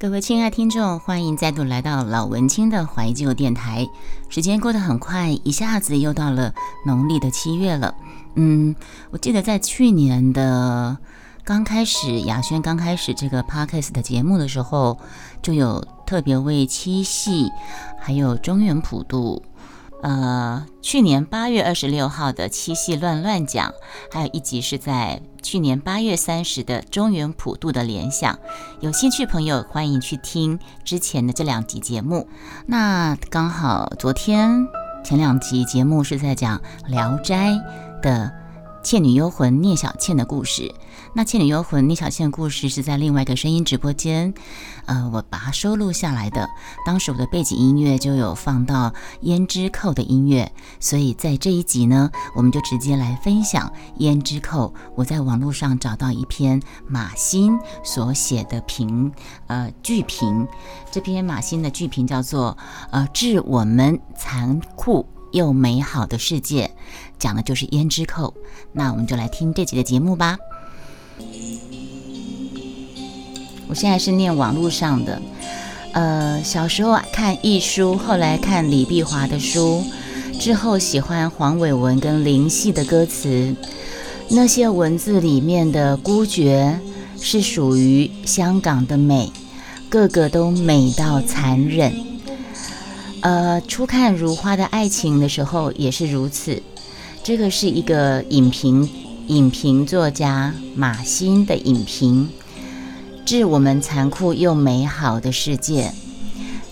各位亲爱听众，欢迎再度来到老文青的怀旧电台。时间过得很快，一下子又到了农历的七月了。嗯，我记得在去年的刚开始，雅轩刚开始这个 podcast 的节目的时候，就有特别为七夕还有中原普渡。呃，去年八月二十六号的七系乱乱讲，还有一集是在去年八月三十的中原普渡的联想，有兴趣朋友欢迎去听之前的这两集节目。那刚好昨天前两集节目是在讲《聊斋》的。《倩女幽魂》聂小倩的故事，那《倩女幽魂》聂小倩的故事是在另外一个声音直播间，呃，我把它收录下来的。当时我的背景音乐就有放到胭脂扣的音乐，所以在这一集呢，我们就直接来分享胭脂扣。我在网络上找到一篇马欣所写的评，呃，剧评。这篇马欣的剧评叫做《呃致我们残酷又美好的世界》。讲的就是胭脂扣，那我们就来听这集的节目吧。我现在是念网络上的，呃，小时候看易书，后来看李碧华的书，之后喜欢黄伟文跟林夕的歌词，那些文字里面的孤绝是属于香港的美，个个都美到残忍。呃，初看如花的爱情的时候也是如此。这个是一个影评影评作家马欣的影评，致我们残酷又美好的世界。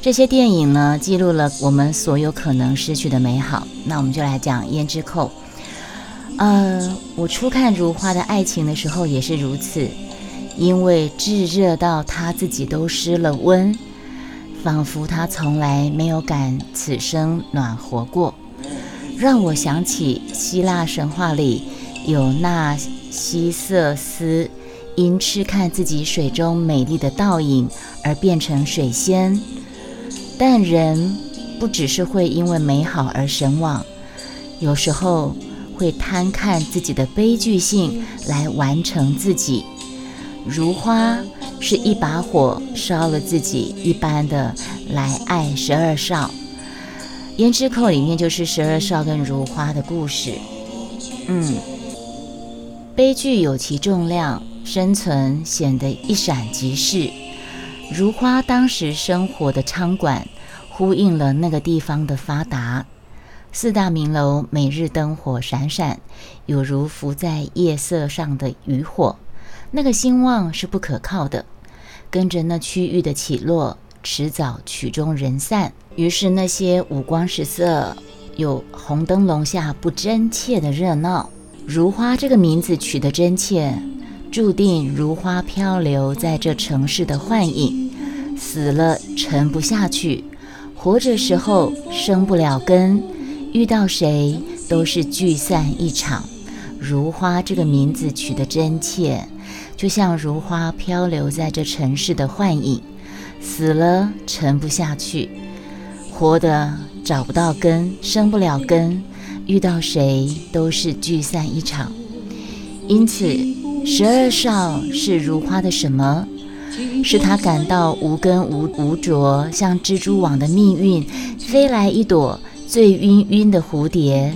这些电影呢，记录了我们所有可能失去的美好。那我们就来讲《胭脂扣》。呃，我初看如花的爱情的时候也是如此，因为炙热到他自己都失了温，仿佛他从来没有感此生暖和过。让我想起希腊神话里有纳西瑟斯，因痴看自己水中美丽的倒影而变成水仙。但人不只是会因为美好而神往，有时候会贪看自己的悲剧性来完成自己。如花是一把火烧了自己一般的来爱十二少。《胭脂扣》里面就是十二少跟如花的故事。嗯，悲剧有其重量，生存显得一闪即逝。如花当时生活的仓馆，呼应了那个地方的发达。四大名楼每日灯火闪闪，有如浮在夜色上的渔火。那个兴旺是不可靠的，跟着那区域的起落。迟早曲终人散，于是那些五光十色、有红灯笼下不真切的热闹。如花这个名字取得真切，注定如花漂流在这城市的幻影，死了沉不下去，活着时候生不了根，遇到谁都是聚散一场。如花这个名字取得真切，就像如花漂流在这城市的幻影。死了沉不下去，活的找不到根，生不了根，遇到谁都是聚散一场。因此，十二少是如花的什么？是他感到无根无无着，像蜘蛛网的命运，飞来一朵醉晕晕的蝴蝶，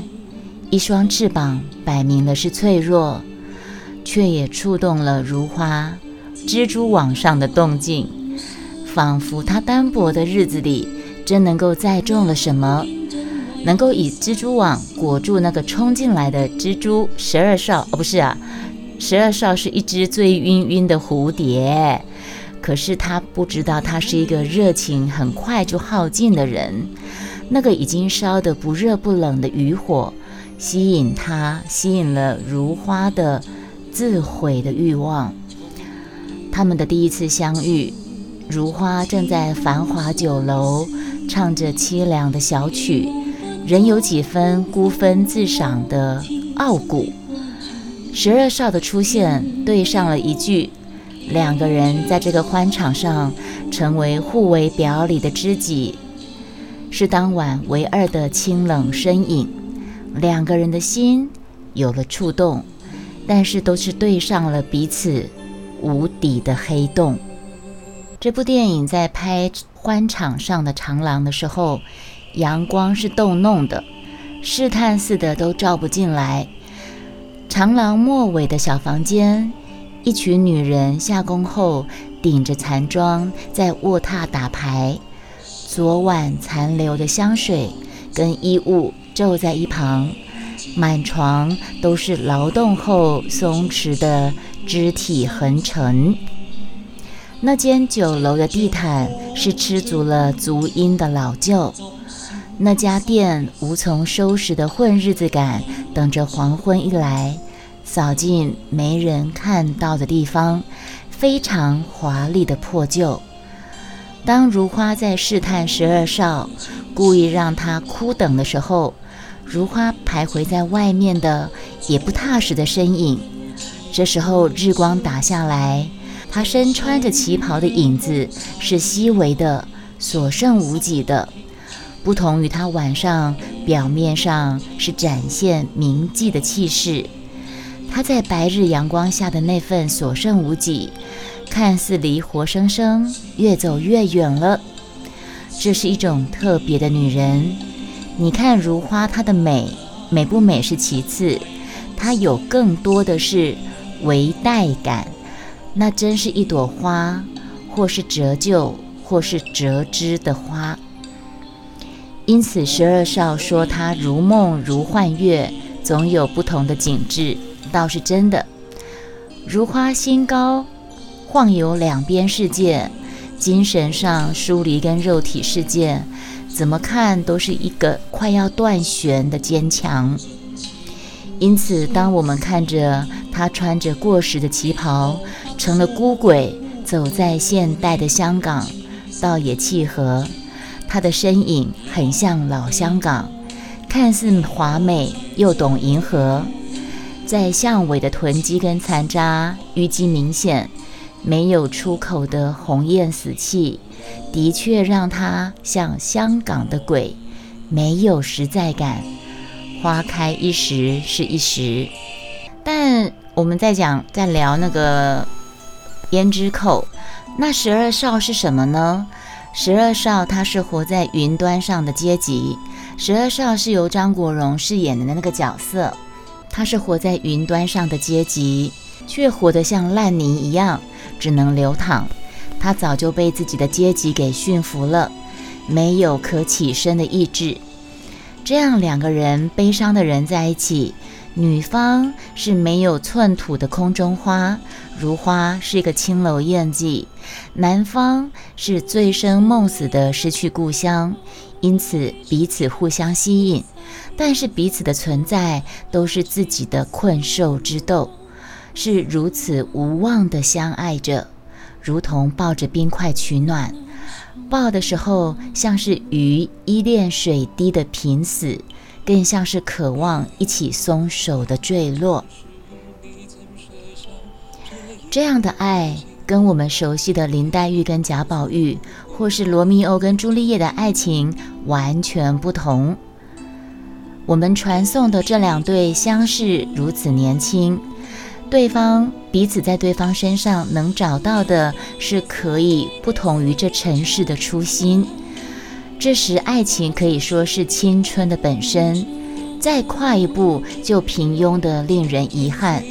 一双翅膀摆明了是脆弱，却也触动了如花蜘蛛网上的动静。仿佛他单薄的日子里，真能够载重了什么，能够以蜘蛛网裹住那个冲进来的蜘蛛十二少？哦，不是啊，十二少是一只醉晕晕的蝴蝶。可是他不知道，他是一个热情很快就耗尽的人。那个已经烧得不热不冷的余火，吸引他，吸引了如花的自毁的欲望。他们的第一次相遇。如花正在繁华酒楼唱着凄凉的小曲，仍有几分孤分自赏的傲骨。十二少的出现对上了一句，两个人在这个欢场上成为互为表里的知己，是当晚唯二的清冷身影。两个人的心有了触动，但是都是对上了彼此无底的黑洞。这部电影在拍欢场上的长廊的时候，阳光是逗弄的，试探似的都照不进来。长廊末尾的小房间，一群女人下工后顶着残妆在卧榻打牌，昨晚残留的香水跟衣物皱在一旁，满床都是劳动后松弛的肢体痕尘。那间酒楼的地毯是吃足了足音的老旧，那家店无从收拾的混日子感，等着黄昏一来，扫进没人看到的地方，非常华丽的破旧。当如花在试探十二少，故意让他哭等的时候，如花徘徊在外面的也不踏实的身影。这时候日光打下来。她身穿着旗袍的影子是细微的、所剩无几的，不同于她晚上表面上是展现铭记的气势。她在白日阳光下的那份所剩无几，看似离活生生越走越远了。这是一种特别的女人。你看如花，它的美美不美是其次，它有更多的是微带感。那真是一朵花，或是折旧，或是折枝的花。因此，十二少说他如梦如幻月，总有不同的景致，倒是真的。如花心高，晃游两边世界，精神上疏离跟肉体世界，怎么看都是一个快要断弦的坚强。因此，当我们看着他穿着过时的旗袍。成了孤鬼，走在现代的香港，倒也契合。他的身影很像老香港，看似华美又懂迎合。在巷尾的囤积跟残渣，淤积明显，没有出口的红艳死气，的确让他像香港的鬼，没有实在感。花开一时是一时，但我们在讲，在聊那个。胭脂扣，那十二少是什么呢？十二少他是活在云端上的阶级。十二少是由张国荣饰演的那个角色，他是活在云端上的阶级，却活得像烂泥一样，只能流淌。他早就被自己的阶级给驯服了，没有可起身的意志。这样两个人悲伤的人在一起。女方是没有寸土的空中花，如花是一个青楼艳妓；男方是醉生梦死的失去故乡，因此彼此互相吸引，但是彼此的存在都是自己的困兽之斗，是如此无望的相爱着，如同抱着冰块取暖，抱的时候像是鱼依恋水滴的濒死。更像是渴望一起松手的坠落。这样的爱，跟我们熟悉的林黛玉跟贾宝玉，或是罗密欧跟朱丽叶的爱情完全不同。我们传颂的这两对相识如此年轻，对方彼此在对方身上能找到的是可以不同于这尘世的初心。这时，爱情可以说是青春的本身，再跨一步就平庸的令人遗憾。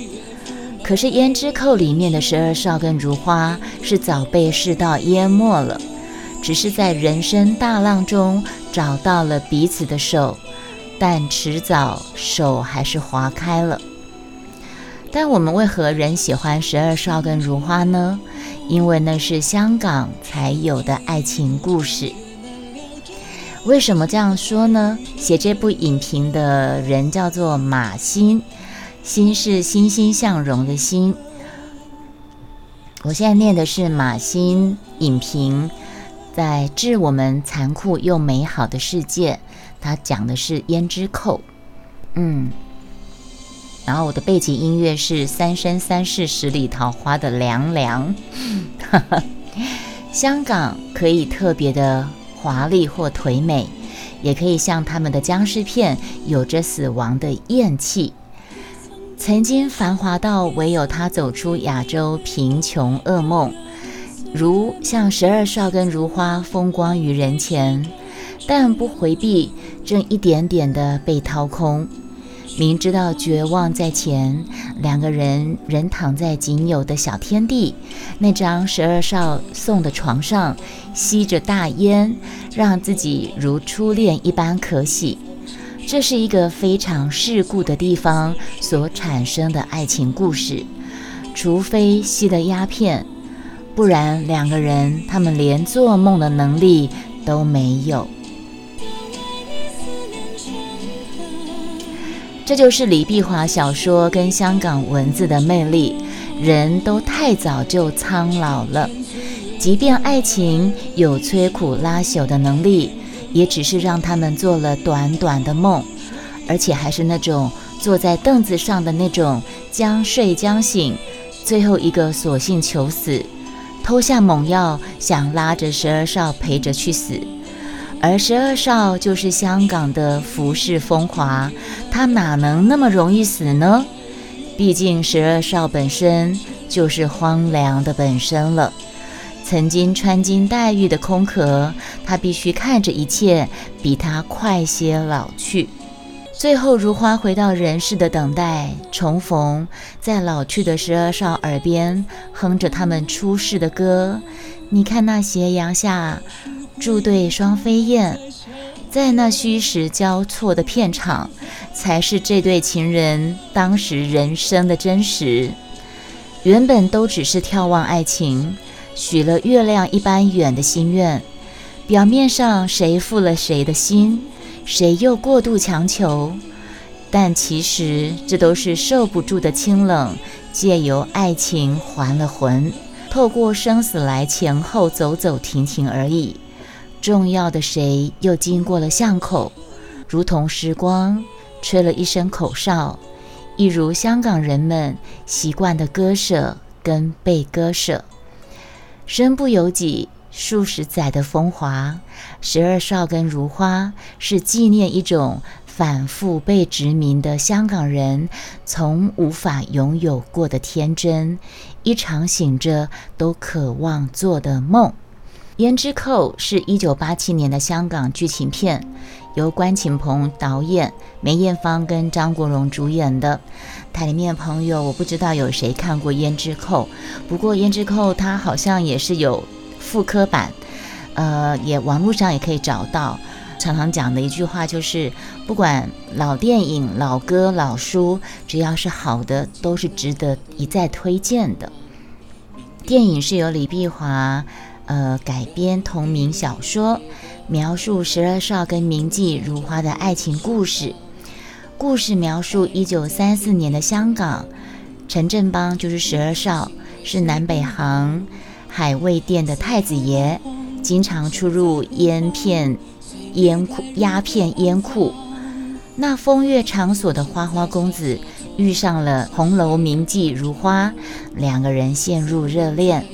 可是《胭脂扣》里面的十二少跟如花是早被世道淹没了，只是在人生大浪中找到了彼此的手，但迟早手还是划开了。但我们为何仍喜欢十二少跟如花呢？因为那是香港才有的爱情故事。为什么这样说呢？写这部影评的人叫做马欣，欣是欣欣向荣的欣。我现在念的是马欣影评，在致我们残酷又美好的世界。他讲的是胭脂扣，嗯，然后我的背景音乐是《三生三世十里桃花》的凉凉。香港可以特别的。华丽或颓美，也可以像他们的僵尸片，有着死亡的厌气。曾经繁华到唯有他走出亚洲贫穷噩梦，如像十二少跟如花风光于人前，但不回避，正一点点的被掏空。明知道绝望在前，两个人仍躺在仅有的小天地那张十二少送的床上，吸着大烟，让自己如初恋一般可喜。这是一个非常世故的地方所产生的爱情故事。除非吸了鸦片，不然两个人他们连做梦的能力都没有。这就是李碧华小说跟香港文字的魅力。人都太早就苍老了，即便爱情有摧枯拉朽的能力，也只是让他们做了短短的梦，而且还是那种坐在凳子上的那种将睡将醒，最后一个索性求死，偷下猛药，想拉着十二少陪着去死。而十二少就是香港的浮世风华，他哪能那么容易死呢？毕竟十二少本身就是荒凉的本身了，曾经穿金戴玉的空壳，他必须看着一切比他快些老去。最后如花回到人世的等待，重逢在老去的十二少耳边，哼着他们出世的歌。你看那斜阳下。驻对双飞燕，在那虚实交错的片场，才是这对情人当时人生的真实。原本都只是眺望爱情，许了月亮一般远的心愿，表面上谁负了谁的心，谁又过度强求，但其实这都是受不住的清冷，借由爱情还了魂，透过生死来前后走走停停而已。重要的谁又经过了巷口，如同时光吹了一声口哨，一如香港人们习惯的割舍跟被割舍。身不由己，数十载的风华，十二少跟如花是纪念一种反复被殖民的香港人从无法拥有过的天真，一场醒着都渴望做的梦。《胭脂扣》是一九八七年的香港剧情片，由关锦鹏导演，梅艳芳跟张国荣主演的。台里面朋友，我不知道有谁看过《胭脂扣》，不过《胭脂扣》它好像也是有复刻版，呃，也网络上也可以找到。常常讲的一句话就是，不管老电影、老歌、老书，只要是好的，都是值得一再推荐的。电影是由李碧华。呃，改编同名小说，描述十二少跟名妓如花的爱情故事。故事描述一九三四年的香港，陈振邦就是十二少，是南北行海味店的太子爷，经常出入烟片、烟库、鸦片烟库。那风月场所的花花公子遇上了红楼名妓如花，两个人陷入热恋。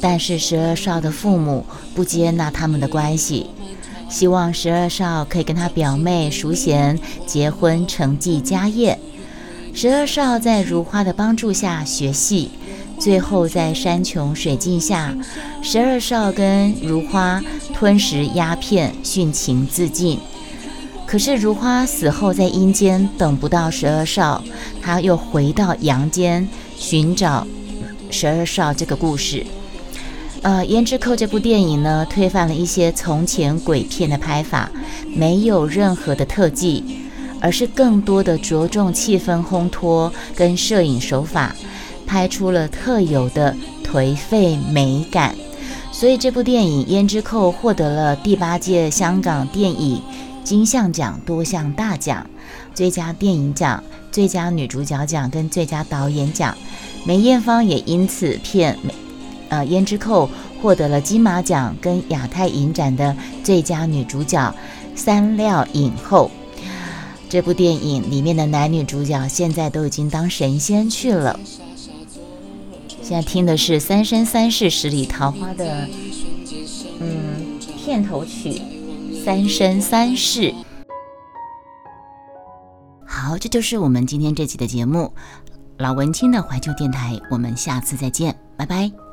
但是十二少的父母不接纳他们的关系，希望十二少可以跟他表妹淑贤结婚承继家业。十二少在如花的帮助下学戏，最后在山穷水尽下，十二少跟如花吞食鸦片殉情自尽。可是如花死后在阴间等不到十二少，他又回到阳间寻找十二少这个故事。呃，《胭脂扣》这部电影呢，推翻了一些从前鬼片的拍法，没有任何的特技，而是更多的着重气氛烘托跟摄影手法，拍出了特有的颓废美感。所以这部电影《胭脂扣》获得了第八届香港电影金像奖多项大奖，最佳电影奖、最佳女主角奖跟最佳导演奖。梅艳芳也因此片。呃，《胭脂扣》获得了金马奖跟亚太影展的最佳女主角三料影后。这部电影里面的男女主角现在都已经当神仙去了。现在听的是《三生三世十里桃花》的嗯片头曲《三生三世》。好，这就是我们今天这期的节目，老文青的怀旧电台。我们下次再见，拜拜。